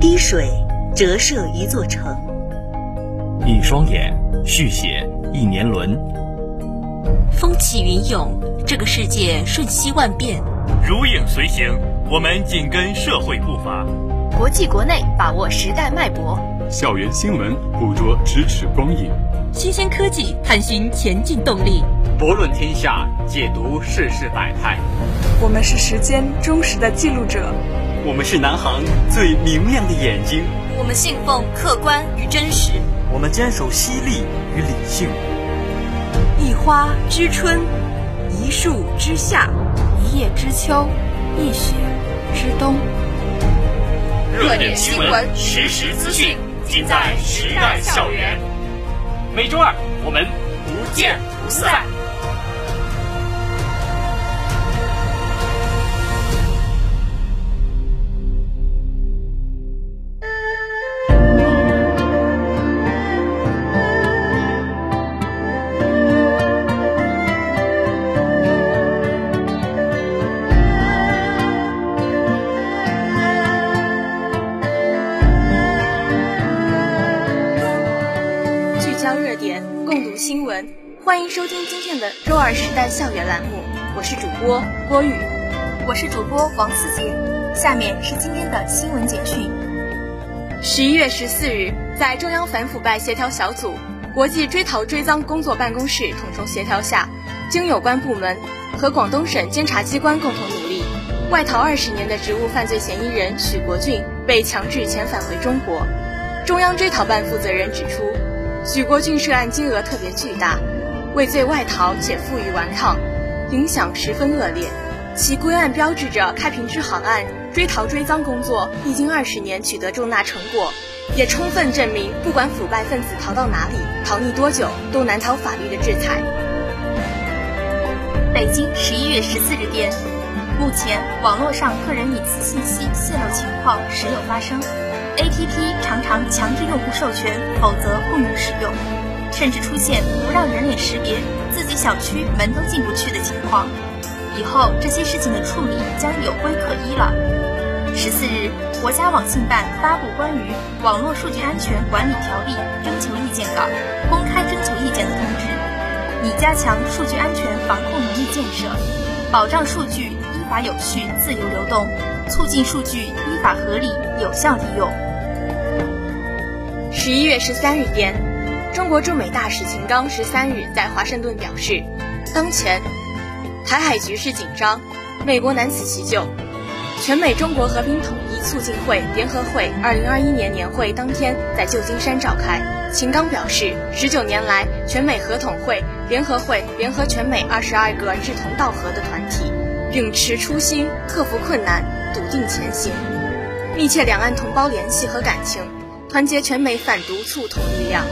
滴水折射一座城，一双眼续写一年轮。风起云涌，这个世界瞬息万变。如影随形，我们紧跟社会步伐。国际国内把握时代脉搏，校园新闻捕捉咫尺光影，新鲜科技探寻前进动力，博论天下，解读世事百态。我们是时间忠实的记录者，我们是南航最明亮的眼睛。我们信奉客观与真实，我们坚守犀利与理性。一花知春，一树知夏，一叶知秋，一雪知冬。热点新闻，实时资讯，尽在时代校园。每周二，我们不见不散。二时代校园栏目，我是主播郭宇，我是主播王思杰。下面是今天的新闻简讯。十一月十四日，在中央反腐败协调小组、国际追逃追赃工作办公室统筹协调下，经有关部门和广东省监察机关共同努力，外逃二十年的职务犯罪嫌疑人许国俊被强制遣返回中国。中央追逃办负责人指出，许国俊涉案金额特别巨大。畏罪外逃且负隅顽抗，影响十分恶劣。其归案标志着开平支行案追逃追赃工作历经二十年取得重大成果，也充分证明不管腐败分子逃到哪里、逃匿多久，都难逃法律的制裁。北京十一月十四日电，目前网络上个人隐私信息泄露情况时有发生，APP 常常强制用户授权，否则不能使用。甚至出现不让人脸识别、自己小区门都进不去的情况，以后这些事情的处理将有规可依了。十四日，国家网信办发布关于《网络数据安全管理条例》征求意见稿，公开征求意见的通知，拟加强数据安全防控能力建设，保障数据依法有序自由流动，促进数据依法合理有效利用。十一月十三日电。中国驻美大使秦刚十三日在华盛顿表示，当前台海局势紧张，美国难辞其咎。全美中国和平统一促进会联合会二零二一年年会当天在旧金山召开。秦刚表示，十九年来，全美合统会联合会联合全美二十二个志同道合的团体，秉持初心，克服困难，笃定前行，密切两岸同胞联系和感情，团结全美反独促统力量。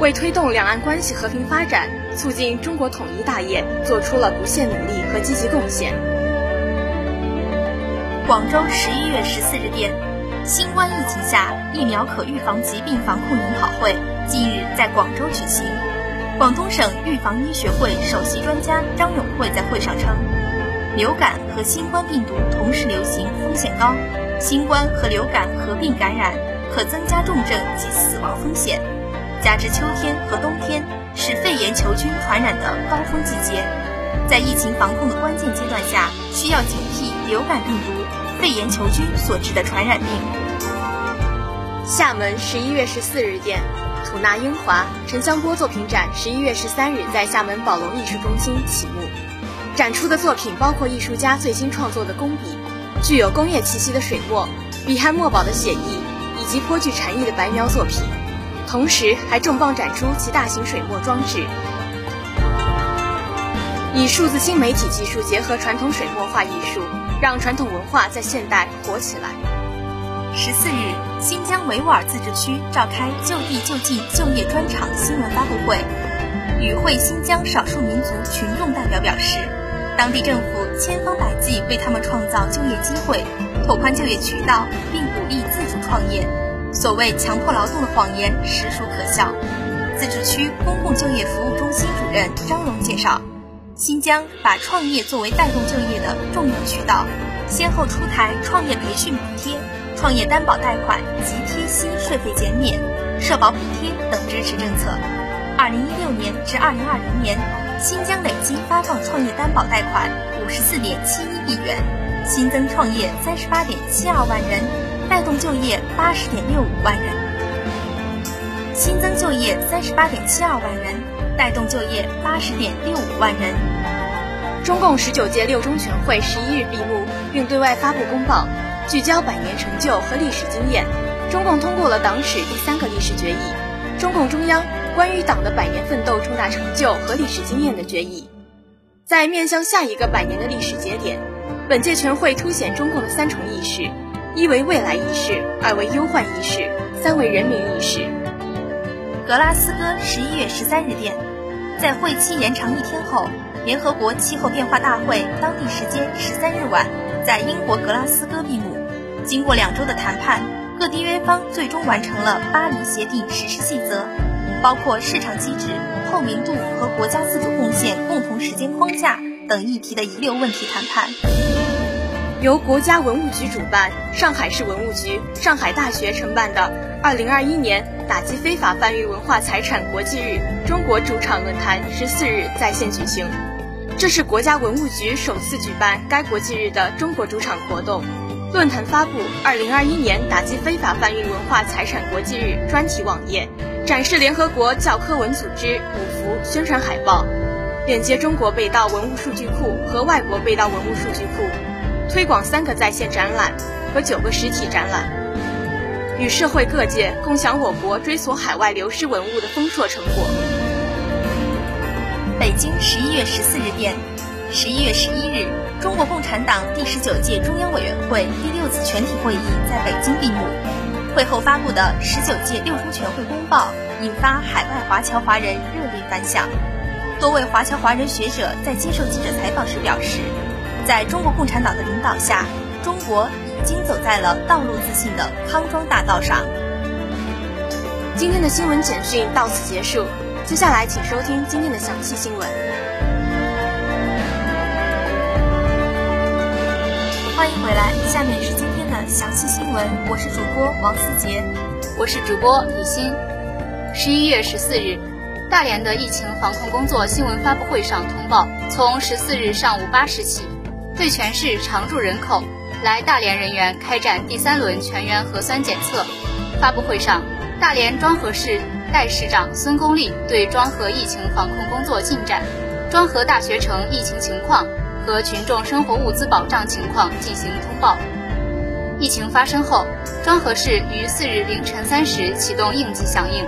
为推动两岸关系和平发展、促进中国统一大业做出了不懈努力和积极贡献。广州十一月十四日电，新冠疫情下疫苗可预防疾病防控研讨会近日在广州举行。广东省预防医学会首席专家张永会在会上称，流感和新冠病毒同时流行风险高，新冠和流感合并感染可增加重症及死亡风险。加之秋天和冬天是肺炎球菌传染的高峰季节，在疫情防控的关键阶段下，需要警惕流感病毒、肺炎球菌所致的传染病。厦门十一月十四日电，吐纳英华陈香波作品展十一月十三日在厦门宝龙艺术中心启幕，展出的作品包括艺术家最新创作的工笔、具有工业气息的水墨、笔汉墨宝的写意，以及颇具禅意的白描作品。同时还重磅展出其大型水墨装置，以数字新媒体技术结合传统水墨画艺术，让传统文化在现代活起来。十四日，新疆维吾尔自治区召开就地就近就业专场新闻发布会，与会新疆少数民族群众代表表示，当地政府千方百计为他们创造就业机会，拓宽就业渠道，并鼓励自主创业。所谓强迫劳动的谎言实属可笑。自治区公共就业服务中心主任张荣介绍，新疆把创业作为带动就业的重要渠道，先后出台创业培训补贴、创业担保贷款及贴息税费减免、社保补贴等支持政策。二零一六年至二零二零年，新疆累计发放创业担保贷款五十四点七一亿元，新增创业三十八点七二万人，带动就业八十点六五万人。新增就业三十八点七二万人，带动就业八十点六五万人。中共十九届六中全会十一日闭幕，并对外发布公报，聚焦百年成就和历史经验。中共通过了党史第三个历史决议，中共中央。关于党的百年奋斗重大成就和历史经验的决议，在面向下一个百年的历史节点，本届全会凸显中共的三重意识：一为未来意识，二为忧患意识，三为人民意识。格拉斯哥十一月十三日电，在会期延长一天后，联合国气候变化大会当地时间十三日晚在英国格拉斯哥闭幕。经过两周的谈判，各缔约方最终完成了巴黎协定实施细则。包括市场机制、透明度和国家自主贡献共同时间框架等议题的遗留问题谈判。由国家文物局主办、上海市文物局、上海大学承办的2021年打击非法贩运文化财产国际日中国主场论坛十四日在线举行。这是国家文物局首次举办该国际日的中国主场活动。论坛发布2021年打击非法贩运文化财产国际日专题网页。展示联合国教科文组织五幅宣传海报，链接中国被盗文物数据库和外国被盗文物数据库，推广三个在线展览和九个实体展览，与社会各界共享我国追索海外流失文物的丰硕成果。北京十一月十四日电，十一月十一日，中国共产党第十九届中央委员会第六次全体会议在北京闭幕。会后发布的十九届六中全会公报引发海外华侨华人热烈反响。多位华侨华人学者在接受记者采访时表示，在中国共产党的领导下，中国已经走在了道路自信的康庄大道上。今天的新闻简讯到此结束，接下来请收听今天的详细新闻。欢迎回来，下面是今天。的详细新闻，我是主播王思杰，我是主播李欣。十一月十四日，大连的疫情防控工作新闻发布会上通报，从十四日上午八时起，对全市常住人口来大连人员开展第三轮全员核酸检测。发布会上，大连庄河市代市长孙功利对庄河疫情防控工作进展、庄河大学城疫情情况和群众生活物资保障情况进行通报。疫情发生后，庄河市于四日凌晨三时启动应急响应，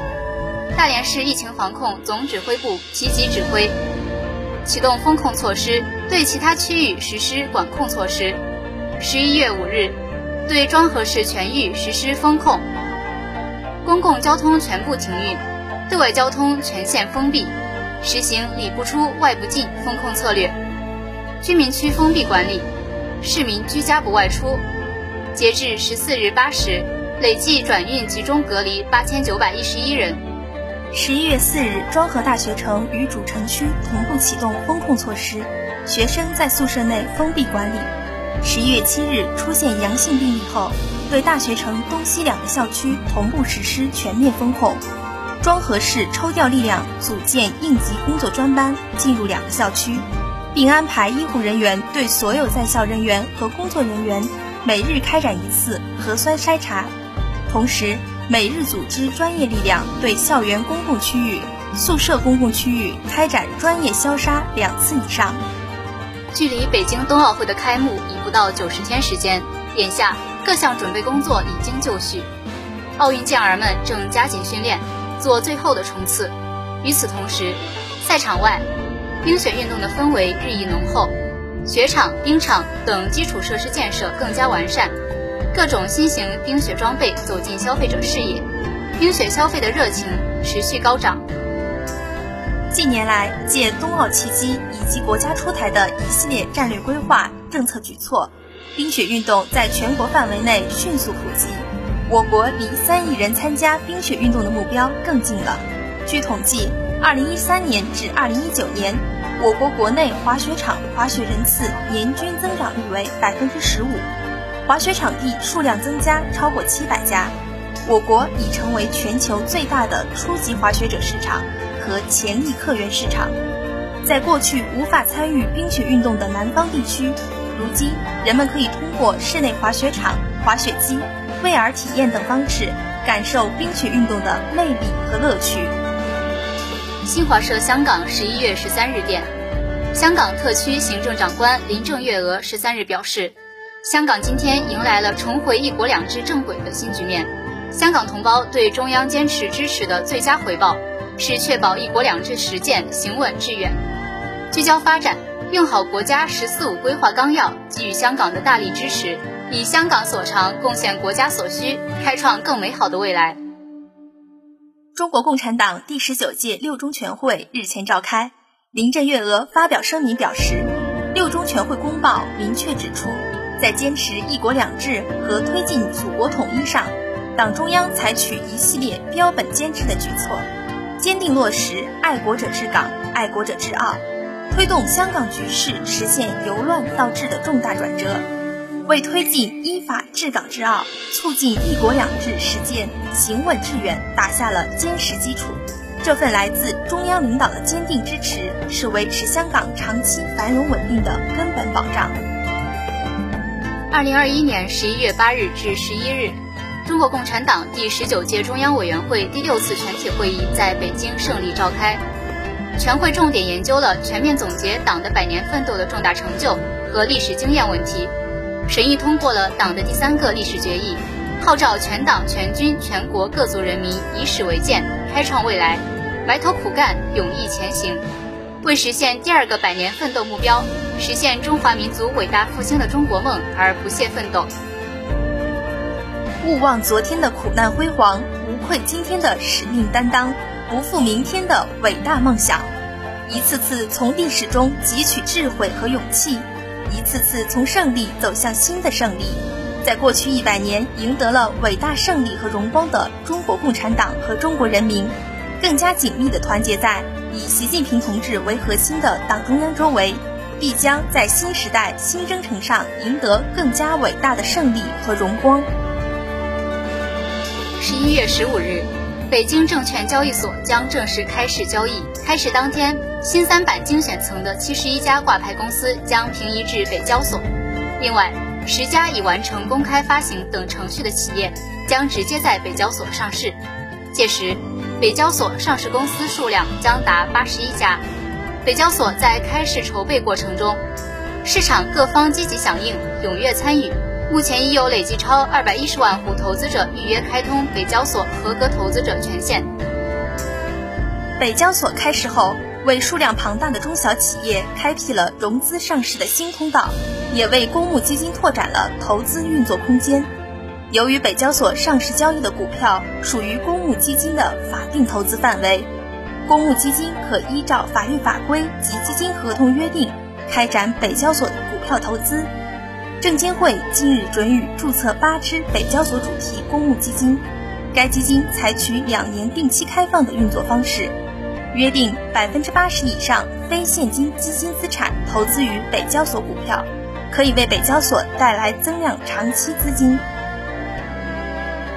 大连市疫情防控总指挥部积极指挥，启动风控措施，对其他区域实施管控措施。十一月五日，对庄河市全域实施封控，公共交通全部停运，对外交通全线封闭，实行里不出外不进封控策略，居民区封闭管理，市民居家不外出。截至十四日八时，累计转运集中隔离八千九百一十一人。十一月四日，庄河大学城与主城区同步启动封控措施，学生在宿舍内封闭管理。十一月七日出现阳性病例后，对大学城东西两个校区同步实施全面封控。庄河市抽调力量组建应急工作专班进入两个校区，并安排医护人员对所有在校人员和工作人员。每日开展一次核酸筛查，同时每日组织专业力量对校园公共区域、宿舍公共区域开展专业消杀两次以上。距离北京冬奥会的开幕已不到九十天时间，眼下各项准备工作已经就绪，奥运健儿们正加紧训练，做最后的冲刺。与此同时，赛场外冰雪运动的氛围日益浓厚。雪场、冰场等基础设施建设更加完善，各种新型冰雪装备走进消费者视野，冰雪消费的热情持续高涨。近年来，借冬奥契机及国家出台的一系列战略规划、政策举措，冰雪运动在全国范围内迅速普及，我国离三亿人参加冰雪运动的目标更近了。据统计，二零一三年至二零一九年。我国国内滑雪场滑雪人次年均增长率为百分之十五，滑雪场地数量增加超过七百家，我国已成为全球最大的初级滑雪者市场和潜力客源市场。在过去无法参与冰雪运动的南方地区，如今人们可以通过室内滑雪场、滑雪机、VR 体验等方式，感受冰雪运动的魅力和乐趣。新华社香港十一月十三日电，香港特区行政长官林郑月娥十三日表示。香港今天迎来了重回“一国两制”正轨的新局面。香港同胞对中央坚持支持的最佳回报，是确保“一国两制”实践行稳致远。聚焦发展，用好国家“十四五”规划纲要给予香港的大力支持，以香港所长贡献国家所需，开创更美好的未来。中国共产党第十九届六中全会日前召开，林郑月娥发表声明表示，六中全会公报明确指出。在坚持“一国两制”和推进祖国统一上，党中央采取一系列标本兼治的举措，坚定落实“爱国者治港、爱国者治澳”，推动香港局势实现由乱到治的重大转折，为推进依法治港治澳、促进“一国两制”实践行稳致远打下了坚实基础。这份来自中央领导的坚定支持，是维持香港长期繁荣稳定的根本保障。二零二一年十一月八日至十一日，中国共产党第十九届中央委员会第六次全体会议在北京胜利召开。全会重点研究了全面总结党的百年奋斗的重大成就和历史经验问题，审议通过了党的第三个历史决议，号召全党全军全国各族人民以史为鉴，开创未来，埋头苦干，勇毅前行。为实现第二个百年奋斗目标，实现中华民族伟大复兴的中国梦而不懈奋斗。勿忘昨天的苦难辉煌，无愧今天的使命担当，不负明天的伟大梦想。一次次从历史中汲取智慧和勇气，一次次从胜利走向新的胜利。在过去一百年赢得了伟大胜利和荣光的中国共产党和中国人民，更加紧密地团结在。以习近平同志为核心的党中央周围，必将在新时代新征程上赢得更加伟大的胜利和荣光。十一月十五日，北京证券交易所将正式开市交易。开市当天，新三板精选层的七十一家挂牌公司将平移至北交所。另外，十家已完成公开发行等程序的企业将直接在北交所上市。届时，北交所上市公司数量将达八十一家。北交所在开市筹备过程中，市场各方积极响应，踊跃参与。目前已有累计超二百一十万户投资者预约开通北交所合格投资者权限。北交所开市后，为数量庞大的中小企业开辟了融资上市的新通道，也为公募基金拓展了投资运作空间。由于北交所上市交易的股票属于公募基金的法定投资范围，公募基金可依照法律法规及基金合同约定开展北交所股票投资。证监会今日准予注册八只北交所主题公募基金，该基金采取两年定期开放的运作方式，约定百分之八十以上非现金基金资产投资于北交所股票，可以为北交所带来增量长期资金。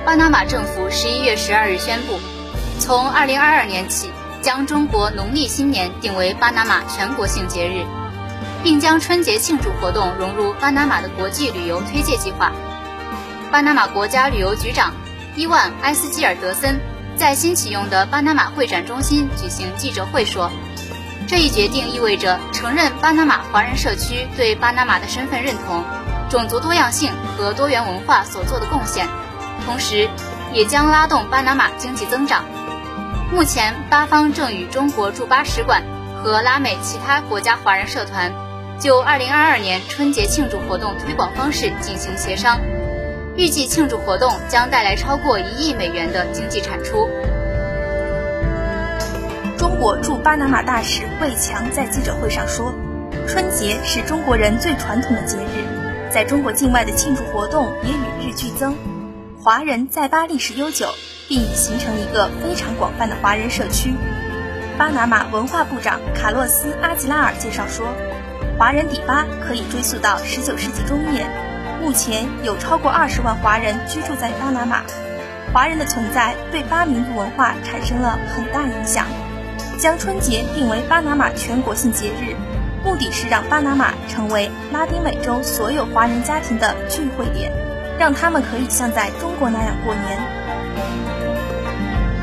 巴拿马政府十一月十二日宣布，从二零二二年起，将中国农历新年定为巴拿马全国性节日，并将春节庆祝活动融入巴拿马的国际旅游推介计划。巴拿马国家旅游局长伊万·埃斯基尔德森在新启用的巴拿马会展中心举行记者会说：“这一决定意味着承认巴拿马华人社区对巴拿马的身份认同、种族多样性和多元文化所做的贡献。”同时，也将拉动巴拿马经济增长。目前，巴方正与中国驻巴使馆和拉美其他国家华人社团就2022年春节庆祝活动推广方式进行协商，预计庆祝活动将带来超过一亿美元的经济产出。中国驻巴拿马大使魏强在记者会上说：“春节是中国人最传统的节日，在中国境外的庆祝活动也与日俱增。”华人在巴历史悠久，并已形成一个非常广泛的华人社区。巴拿马文化部长卡洛斯·阿吉拉尔介绍说，华人抵巴可以追溯到19世纪中叶，目前有超过二十万华人居住在巴拿马。华人的存在对巴民族文化产生了很大影响，将春节定为巴拿马全国性节日，目的是让巴拿马成为拉丁美洲所有华人家庭的聚会点，让他们可以像在中国那样过年。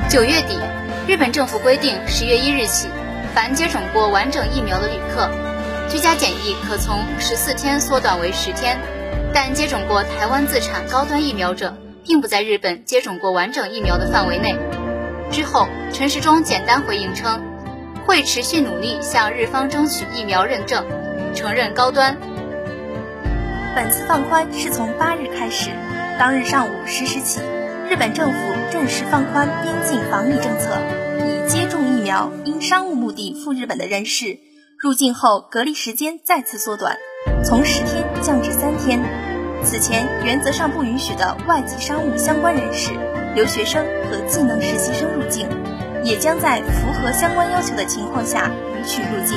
九月底，日本政府规定，十月一日起，凡接种过完整疫苗的旅客，居家检疫可从十四天缩短为十天，但接种过台湾自产高端疫苗者。并不在日本接种过完整疫苗的范围内。之后，陈时中简单回应称，会持续努力向日方争取疫苗认证，承认高端。本次放宽是从八日开始，当日上午十时起，日本政府正式放宽边境防疫政策，已接种疫苗因商务目的赴日本的人士，入境后隔离时间再次缩短，从十天降至三天。此前原则上不允许的外籍商务相关人士、留学生和技能实习生入境，也将在符合相关要求的情况下允许入境。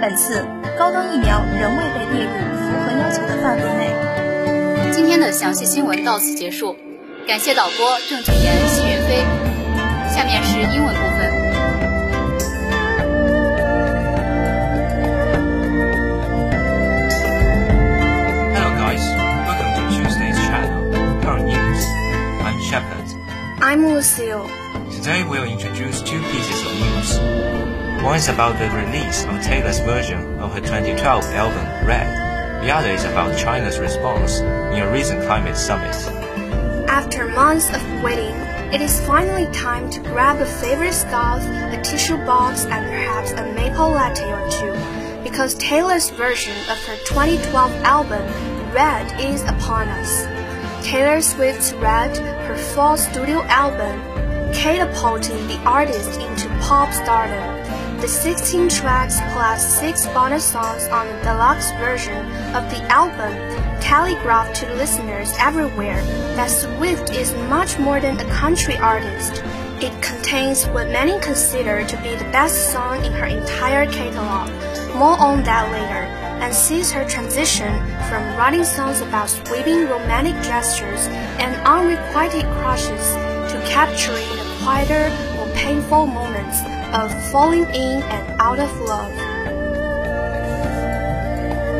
本次高端疫苗仍未被列入符合要求的范围内。今天的详细新闻到此结束，感谢导播郑俊言、席云飞。下面是英文部分。I'm Lucille. Today we'll introduce two pieces of news. One is about the release of Taylor's version of her 2012 album Red. The other is about China's response in a recent climate summit. After months of waiting, it is finally time to grab a favorite scarf, a tissue box, and perhaps a maple latte or two, because Taylor's version of her 2012 album Red is upon us. Taylor Swift's Red, her fall studio album, catapulting the artist into pop stardom. The 16 tracks plus 6 bonus songs on the deluxe version of the album telegraph to listeners everywhere that Swift is much more than a country artist. It contains what many consider to be the best song in her entire catalog. More on that later and sees her transition from writing songs about sweeping romantic gestures and unrequited crushes to capturing the quieter, more painful moments of falling in and out of love.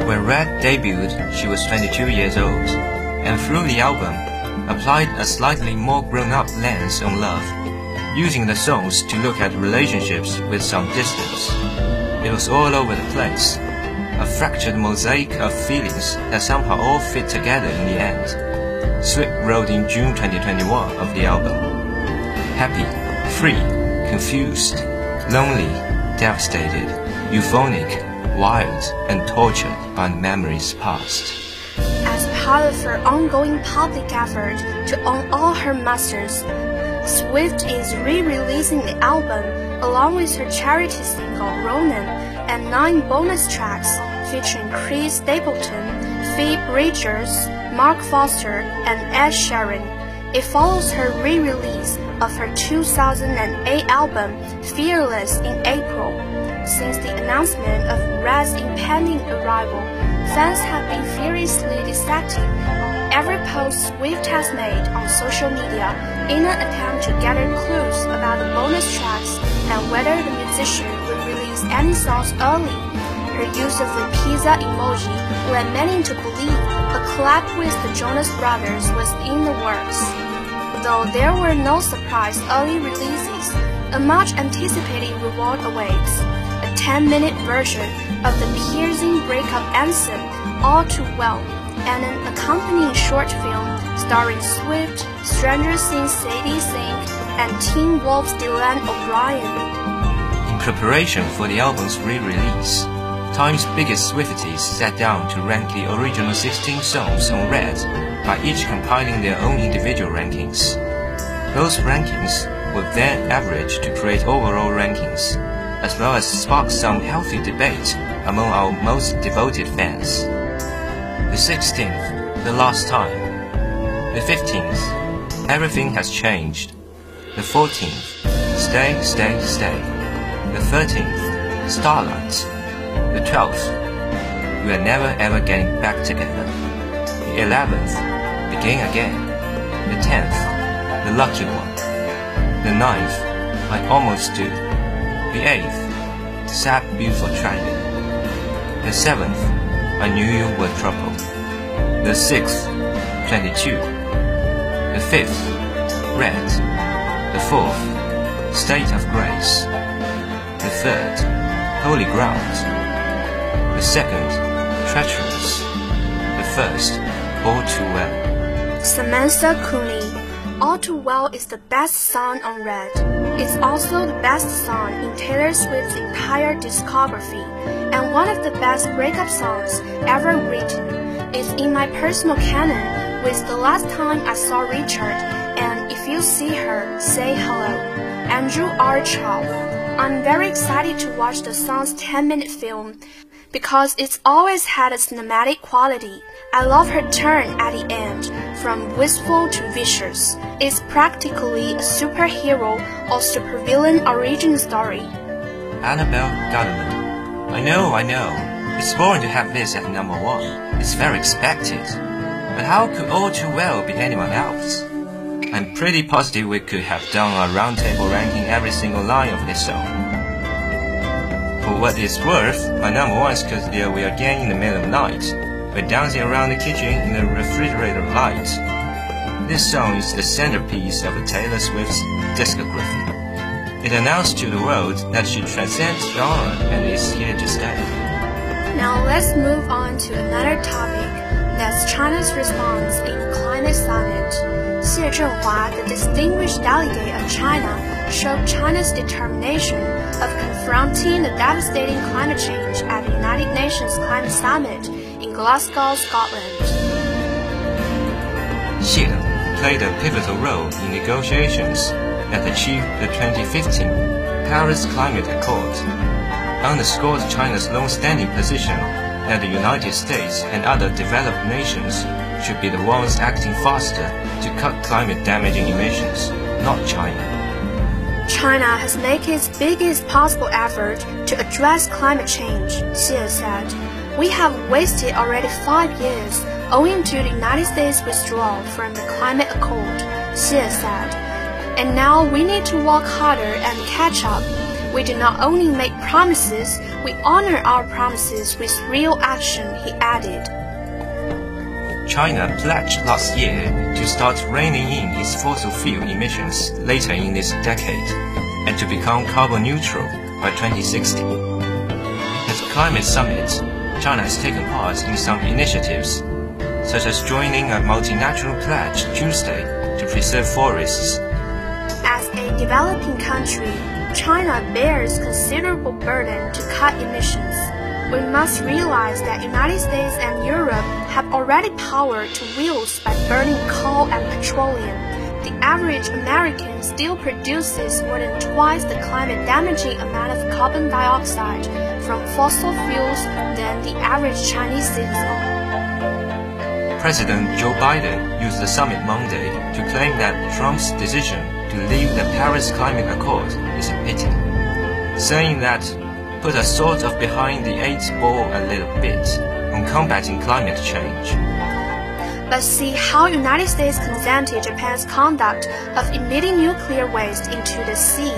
When Red debuted, she was 22 years old, and through the album, applied a slightly more grown-up lens on love, using the songs to look at relationships with some distance. It was all over the place, a fractured mosaic of feelings that somehow all fit together in the end. Swift wrote in June 2021 of the album. Happy, free, confused, lonely, devastated, euphonic, wild, and tortured by memories past. As part of her ongoing public effort to own all her masters, Swift is re-releasing the album along with her charity single Ronan and nine bonus tracks featuring Chris Stapleton, Phoebe Bridgers, Mark Foster, and Ed Sheeran. It follows her re-release of her 2008 album Fearless in April. Since the announcement of Red's impending arrival, fans have been furiously dissecting every post Swift has made on social media in an attempt to gather clues about the bonus tracks and whether the musician would release any songs early. Her use of the pizza emoji led many to believe a collab with the Jonas Brothers was in the works. Though there were no surprise early releases, a much anticipated reward awaits. A 10-minute version of the piercing breakup anthem, All Too Well, and an accompanying short film starring Swift, Stranger Things Sadie Sink, and Teen Wolf's Dylan O'Brien In preparation for the album's re-release, Time's biggest Swifties sat down to rank the original 16 songs on Red by each compiling their own individual rankings. Those rankings were then averaged to create overall rankings, as well as spark some healthy debate among our most devoted fans. The 16th, the last time. The 15th, everything has changed. The 14th, stay, stay, stay. The 13th, Starlight. The 12th, we are never ever getting back together. The The eleventh, begin again. The tenth, the lucky one. The ninth, I almost do. The eighth, sad beautiful tragedy. The seventh, I knew you were trouble. The sixth, twenty-two. The fifth, red. The fourth, state of grace. The third, holy ground. The second, treacherous. The first, all too well. Samantha Cooney. All Too Well is the best song on Red. It's also the best song in Taylor Swift's entire discography, and one of the best breakup songs ever written. It's in my personal canon with The Last Time I Saw Richard and If You See Her, Say Hello. Andrew R. I'm very excited to watch the song's 10 minute film because it's always had a cinematic quality. I love her turn at the end, from wistful to vicious. It's practically a superhero or supervillain origin story. Annabelle Gutterman. I know, I know. It's boring to have this at number one. It's very expected. But how could All Too Well be anyone else? I'm pretty positive we could have done a roundtable ranking every single line of this song. For what it's worth, my number one is because we are again in the middle of night. We're dancing around the kitchen in the refrigerator light. This song is the centerpiece of Taylor Swift's discography. It announced to the world that she transcends genre and is here to stay. Now let's move on to another topic. That's China's response in climate summit. Xie Zhenhua, the distinguished delegate of China, showed China's determination of confronting the devastating climate change at the United Nations Climate Summit in Glasgow, Scotland. Xie played a pivotal role in negotiations that achieved the 2015 Paris Climate Accord, underscored China's long-standing position that the United States and other developed nations should be the ones acting faster to cut climate-damaging emissions, not China. China has made its biggest possible effort to address climate change, Xie said. We have wasted already five years owing to the United States withdrawal from the Climate Accord, Xie said. And now we need to work harder and catch up. We do not only make promises, we honor our promises with real action, he added. China pledged last year to start reining in its fossil fuel emissions later in this decade and to become carbon neutral by 2060. At the Climate Summit, China has taken part in some initiatives, such as joining a multinational pledge Tuesday to preserve forests. As a developing country, China bears considerable burden to cut emissions. We must realize that United States and Europe have already power to wheels by burning coal and petroleum. The average American still produces more than twice the climate damaging amount of carbon dioxide from fossil fuels than the average Chinese citizen. President Joe Biden used the summit Monday to claim that Trump's decision to leave the Paris Climate Accord is a pity, saying that put us sort of behind the eight ball a little bit on combating climate change. But see how United States consented Japan's conduct of emitting nuclear waste into the sea,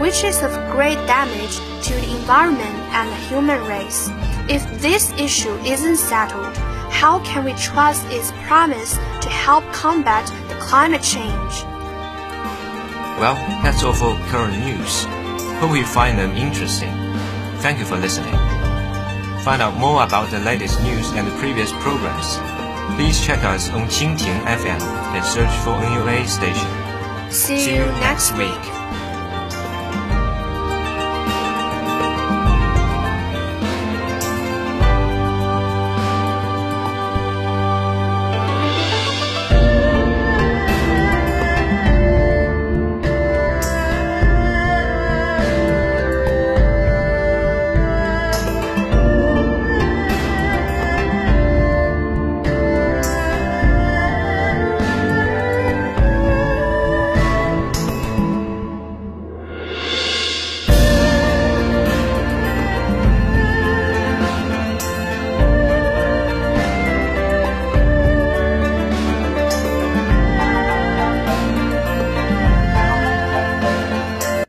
which is of great damage to the environment and the human race. If this issue isn't settled, how can we trust its promise to help combat the climate change? Well, that's all for current news. Hope you find them interesting. Thank you for listening. Find out more about the latest news and the previous programs. Please check us on Qingting FM and search for NUA station. See, you next week.